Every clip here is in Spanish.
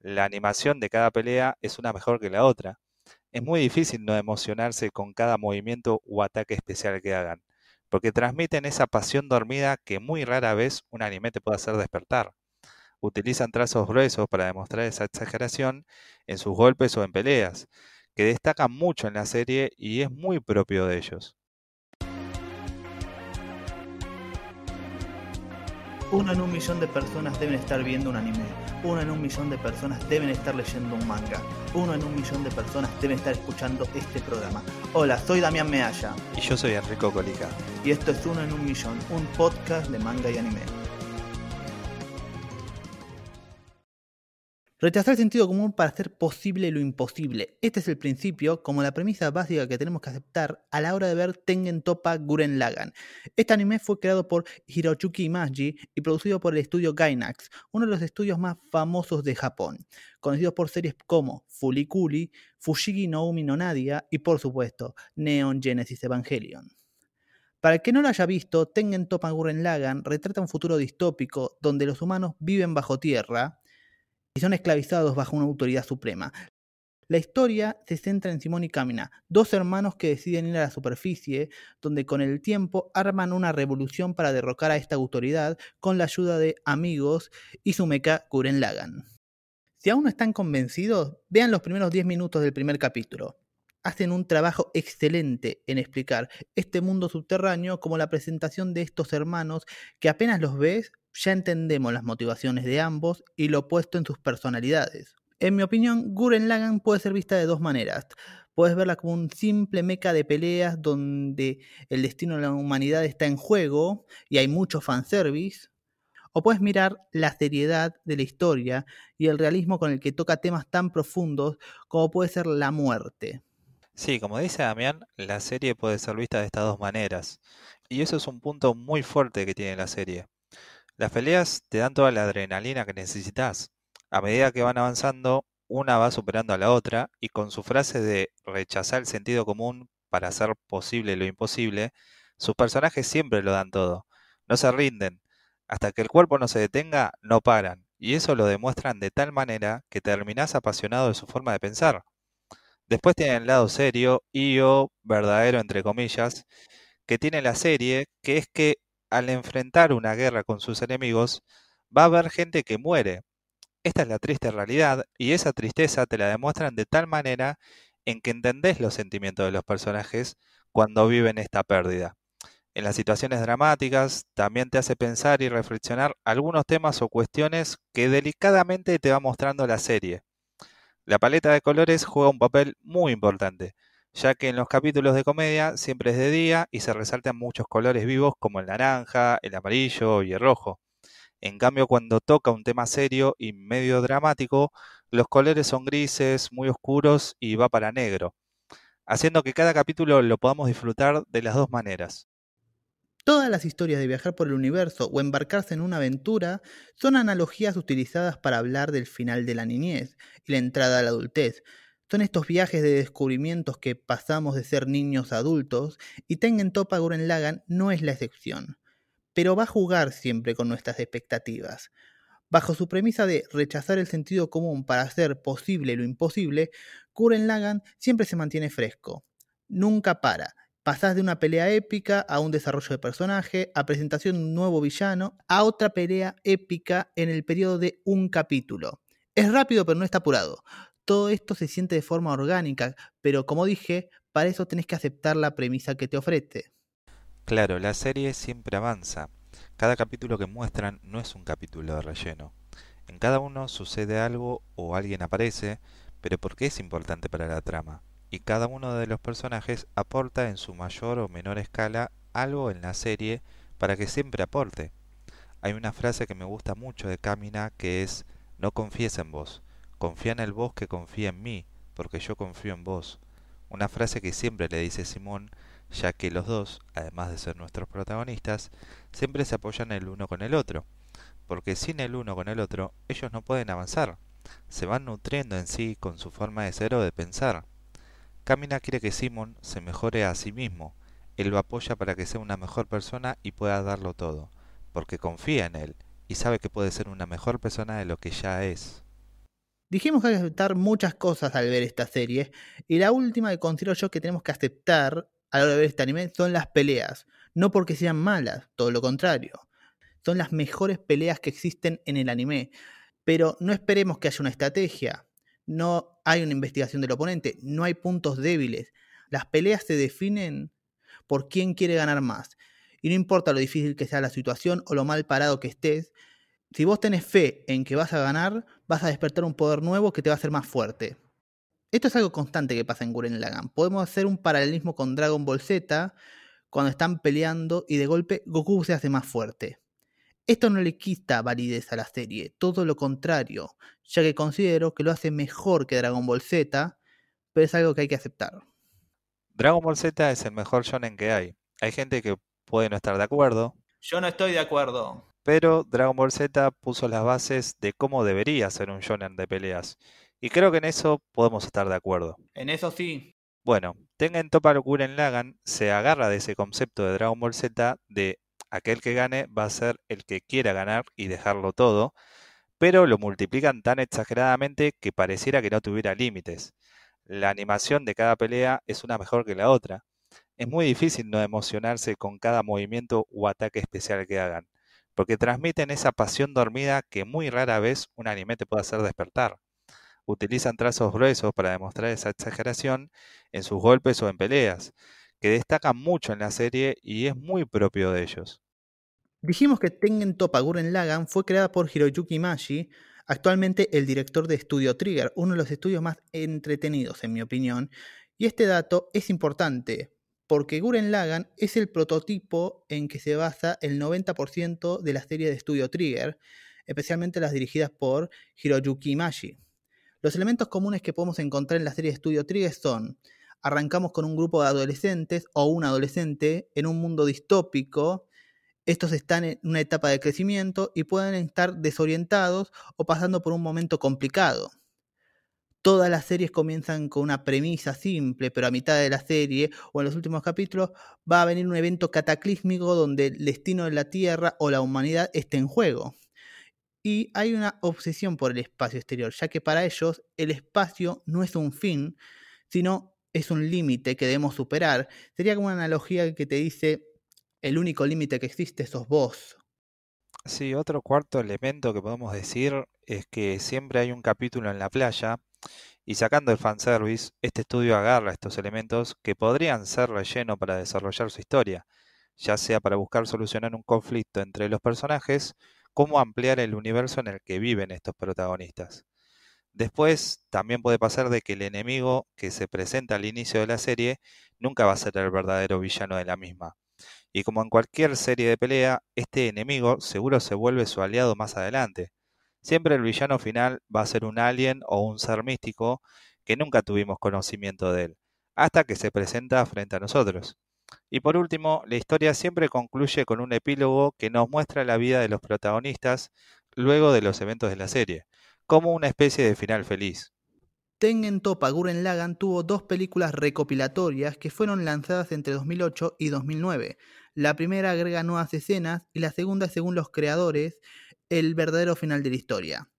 la animación de cada pelea es una mejor que la otra. Es muy difícil no emocionarse con cada movimiento o ataque especial que hagan, porque transmiten esa pasión dormida que muy rara vez un anime te puede hacer despertar. Utilizan trazos gruesos para demostrar esa exageración en sus golpes o en peleas, que destacan mucho en la serie y es muy propio de ellos. Uno en un millón de personas deben estar viendo un anime. Uno en un millón de personas deben estar leyendo un manga. Uno en un millón de personas deben estar escuchando este programa. Hola, soy Damián Mealla. Y yo soy Enrico Colica. Y esto es Uno en un millón, un podcast de manga y anime. Rechazar el sentido común para hacer posible lo imposible. Este es el principio, como la premisa básica que tenemos que aceptar a la hora de ver Tengen Toppa Guren Lagan. Este anime fue creado por Hirochuki Imagi y producido por el estudio Gainax, uno de los estudios más famosos de Japón, conocidos por series como Fulikuli, Fushigi no Umi no Nadia y por supuesto Neon Genesis Evangelion. Para el que no lo haya visto, Tengen Toppa Guren Lagan retrata un futuro distópico donde los humanos viven bajo tierra, y son esclavizados bajo una autoridad suprema. La historia se centra en Simón y Kamina, dos hermanos que deciden ir a la superficie, donde con el tiempo arman una revolución para derrocar a esta autoridad con la ayuda de amigos y su mecha Kuren Lagan. Si aún no están convencidos, vean los primeros 10 minutos del primer capítulo. Hacen un trabajo excelente en explicar este mundo subterráneo como la presentación de estos hermanos que apenas los ves ya entendemos las motivaciones de ambos y lo opuesto en sus personalidades. En mi opinión, Guren Lagan puede ser vista de dos maneras. Puedes verla como un simple meca de peleas donde el destino de la humanidad está en juego y hay mucho fanservice. O puedes mirar la seriedad de la historia y el realismo con el que toca temas tan profundos como puede ser la muerte. Sí, como dice Damián, la serie puede ser vista de estas dos maneras. Y eso es un punto muy fuerte que tiene la serie. Las peleas te dan toda la adrenalina que necesitas. A medida que van avanzando, una va superando a la otra y con su frase de rechazar el sentido común para hacer posible lo imposible, sus personajes siempre lo dan todo. No se rinden. Hasta que el cuerpo no se detenga, no paran. Y eso lo demuestran de tal manera que terminás apasionado de su forma de pensar. Después tienen el lado serio y o verdadero, entre comillas, que tiene la serie, que es que al enfrentar una guerra con sus enemigos, va a haber gente que muere. Esta es la triste realidad y esa tristeza te la demuestran de tal manera en que entendés los sentimientos de los personajes cuando viven esta pérdida. En las situaciones dramáticas también te hace pensar y reflexionar algunos temas o cuestiones que delicadamente te va mostrando la serie. La paleta de colores juega un papel muy importante ya que en los capítulos de comedia siempre es de día y se resaltan muchos colores vivos como el naranja, el amarillo y el rojo. En cambio, cuando toca un tema serio y medio dramático, los colores son grises, muy oscuros y va para negro, haciendo que cada capítulo lo podamos disfrutar de las dos maneras. Todas las historias de viajar por el universo o embarcarse en una aventura son analogías utilizadas para hablar del final de la niñez y la entrada a la adultez, son estos viajes de descubrimientos que pasamos de ser niños a adultos y Tengen Topa Guren Lagan no es la excepción, pero va a jugar siempre con nuestras expectativas. Bajo su premisa de rechazar el sentido común para hacer posible lo imposible, Guren Lagan siempre se mantiene fresco. Nunca para. Pasás de una pelea épica a un desarrollo de personaje, a presentación de un nuevo villano, a otra pelea épica en el periodo de un capítulo. Es rápido pero no está apurado todo esto se siente de forma orgánica, pero como dije, para eso tenés que aceptar la premisa que te ofrece. Claro, la serie siempre avanza. Cada capítulo que muestran no es un capítulo de relleno. En cada uno sucede algo o alguien aparece, pero porque es importante para la trama. Y cada uno de los personajes aporta en su mayor o menor escala algo en la serie para que siempre aporte. Hay una frase que me gusta mucho de Camina que es no confíes en vos, Confía en el vos que confía en mí, porque yo confío en vos. Una frase que siempre le dice Simón, ya que los dos, además de ser nuestros protagonistas, siempre se apoyan el uno con el otro, porque sin el uno con el otro ellos no pueden avanzar, se van nutriendo en sí con su forma de ser o de pensar. Camina quiere que Simón se mejore a sí mismo, él lo apoya para que sea una mejor persona y pueda darlo todo, porque confía en él y sabe que puede ser una mejor persona de lo que ya es. Dijimos que hay que aceptar muchas cosas al ver esta serie, y la última que considero yo que tenemos que aceptar a la hora de ver este anime son las peleas. No porque sean malas, todo lo contrario. Son las mejores peleas que existen en el anime. Pero no esperemos que haya una estrategia. No hay una investigación del oponente. No hay puntos débiles. Las peleas se definen por quién quiere ganar más. Y no importa lo difícil que sea la situación o lo mal parado que estés, si vos tenés fe en que vas a ganar, vas a despertar un poder nuevo que te va a hacer más fuerte. Esto es algo constante que pasa en Guren Lagan. Podemos hacer un paralelismo con Dragon Ball Z cuando están peleando y de golpe Goku se hace más fuerte. Esto no le quita validez a la serie, todo lo contrario, ya que considero que lo hace mejor que Dragon Ball Z, pero es algo que hay que aceptar. Dragon Ball Z es el mejor shonen que hay. Hay gente que puede no estar de acuerdo. Yo no estoy de acuerdo pero Dragon Ball Z puso las bases de cómo debería ser un shonen de peleas. Y creo que en eso podemos estar de acuerdo. En eso sí. Bueno, Tengen Toppa Guren Lagan se agarra de ese concepto de Dragon Ball Z de aquel que gane va a ser el que quiera ganar y dejarlo todo, pero lo multiplican tan exageradamente que pareciera que no tuviera límites. La animación de cada pelea es una mejor que la otra. Es muy difícil no emocionarse con cada movimiento o ataque especial que hagan porque transmiten esa pasión dormida que muy rara vez un anime te puede hacer despertar. Utilizan trazos gruesos para demostrar esa exageración en sus golpes o en peleas, que destacan mucho en la serie y es muy propio de ellos. Dijimos que Tengen Toppa Guren Lagan fue creada por Hiroyuki Mashi, actualmente el director de Studio Trigger, uno de los estudios más entretenidos en mi opinión, y este dato es importante porque Guren Lagan es el prototipo en que se basa el 90% de la serie de Studio Trigger, especialmente las dirigidas por Hiroyuki Imagi. Los elementos comunes que podemos encontrar en la serie de Studio Trigger son arrancamos con un grupo de adolescentes o un adolescente en un mundo distópico. Estos están en una etapa de crecimiento y pueden estar desorientados o pasando por un momento complicado todas las series comienzan con una premisa simple, pero a mitad de la serie o en los últimos capítulos va a venir un evento cataclísmico donde el destino de la Tierra o la humanidad esté en juego. Y hay una obsesión por el espacio exterior, ya que para ellos el espacio no es un fin, sino es un límite que debemos superar. Sería como una analogía que te dice, el único límite que existe sos vos. Sí, otro cuarto elemento que podemos decir es que siempre hay un capítulo en la playa y sacando el fanservice, este estudio agarra estos elementos que podrían ser relleno para desarrollar su historia, ya sea para buscar solucionar un conflicto entre los personajes, como ampliar el universo en el que viven estos protagonistas. Después, también puede pasar de que el enemigo que se presenta al inicio de la serie nunca va a ser el verdadero villano de la misma. Y como en cualquier serie de pelea, este enemigo seguro se vuelve su aliado más adelante, Siempre el villano final va a ser un alien o un ser místico que nunca tuvimos conocimiento de él, hasta que se presenta frente a nosotros. Y por último, la historia siempre concluye con un epílogo que nos muestra la vida de los protagonistas luego de los eventos de la serie, como una especie de final feliz. Tengen Topa Guren Lagan tuvo dos películas recopilatorias que fueron lanzadas entre 2008 y 2009. La primera agrega nuevas escenas y la segunda, según los creadores, el verdadero final de la historia.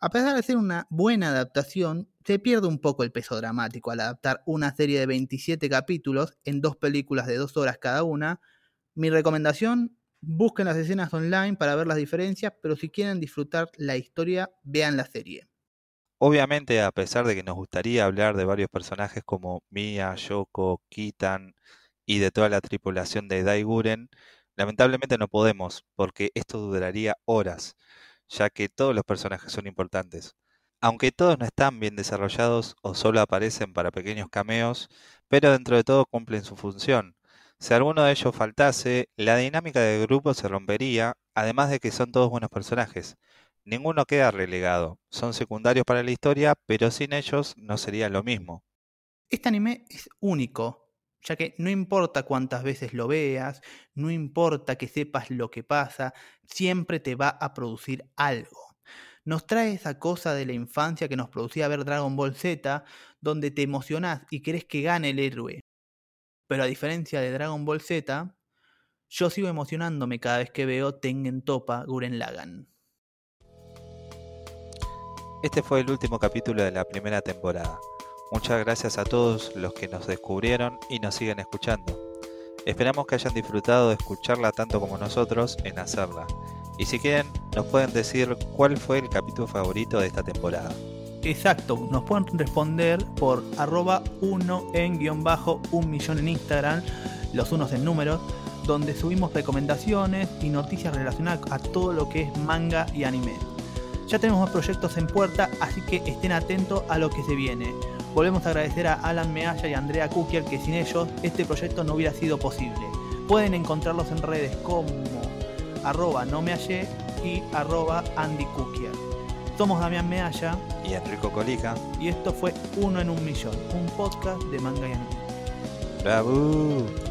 A pesar de ser una buena adaptación, se pierde un poco el peso dramático al adaptar una serie de 27 capítulos en dos películas de dos horas cada una. Mi recomendación, busquen las escenas online para ver las diferencias, pero si quieren disfrutar la historia, vean la serie. Obviamente, a pesar de que nos gustaría hablar de varios personajes como Mia, Yoko, Kitan y de toda la tripulación de Daiguren, Lamentablemente no podemos, porque esto duraría horas, ya que todos los personajes son importantes. Aunque todos no están bien desarrollados o solo aparecen para pequeños cameos, pero dentro de todo cumplen su función. Si alguno de ellos faltase, la dinámica del grupo se rompería, además de que son todos buenos personajes. Ninguno queda relegado, son secundarios para la historia, pero sin ellos no sería lo mismo. Este anime es único, ya que no importa cuántas veces lo veas, no importa que sepas lo que pasa, siempre te va a producir algo. Nos trae esa cosa de la infancia que nos producía ver Dragon Ball Z, donde te emocionás y querés que gane el héroe. Pero a diferencia de Dragon Ball Z, yo sigo emocionándome cada vez que veo Tengen Topa Guren Lagan. Este fue el último capítulo de la primera temporada. Muchas gracias a todos los que nos descubrieron y nos siguen escuchando. Esperamos que hayan disfrutado de escucharla tanto como nosotros en hacerla. Y si quieren, nos pueden decir cuál fue el capítulo favorito de esta temporada. Exacto, nos pueden responder por arroba 1 en guion bajo un millón en Instagram, los unos en números, donde subimos recomendaciones y noticias relacionadas a todo lo que es manga y anime. Ya tenemos más proyectos en puerta, así que estén atentos a lo que se viene. Volvemos a agradecer a Alan Mealla y a Andrea Kukier que sin ellos este proyecto no hubiera sido posible. Pueden encontrarlos en redes como arroba no me hallé y arroba Andy Kukier. Somos Damián Mealla Y Enrico Colica. y esto fue Uno en un Millón, un podcast de manga y anime. ¡Bravo!